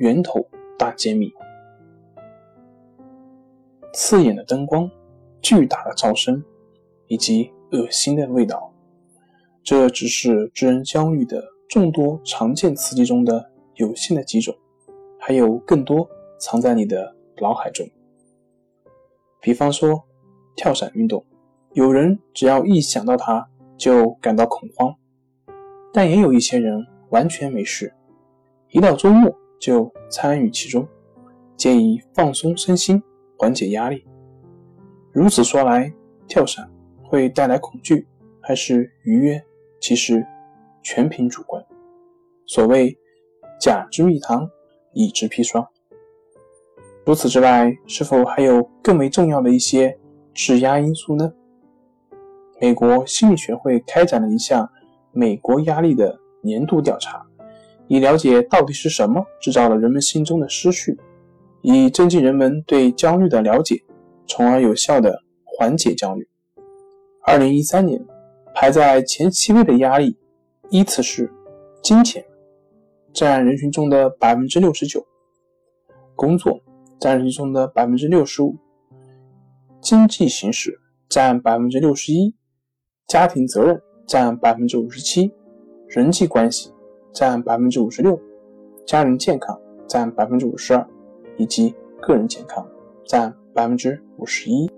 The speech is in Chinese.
源头大揭秘：刺眼的灯光、巨大的噪声以及恶心的味道，这只是致人焦虑的众多常见刺激中的有限的几种，还有更多藏在你的脑海中。比方说，跳伞运动，有人只要一想到它就感到恐慌，但也有一些人完全没事，一到周末。就参与其中，建议放松身心，缓解压力。如此说来，跳伞会带来恐惧还是愉悦？其实全凭主观。所谓甲之蜜糖，乙之砒霜。除此之外，是否还有更为重要的一些质压因素呢？美国心理学会开展了一项美国压力的年度调查。以了解到底是什么制造了人们心中的思绪，以增进人们对焦虑的了解，从而有效的缓解焦虑。二零一三年，排在前七位的压力依次是：金钱占人群中的百分之六十九，工作占人群中的百分之六十五，经济形势占百分之六十一，家庭责任占百分之五十七，人际关系。占百分之五十六，家人健康占百分之五十二，以及个人健康占百分之五十一。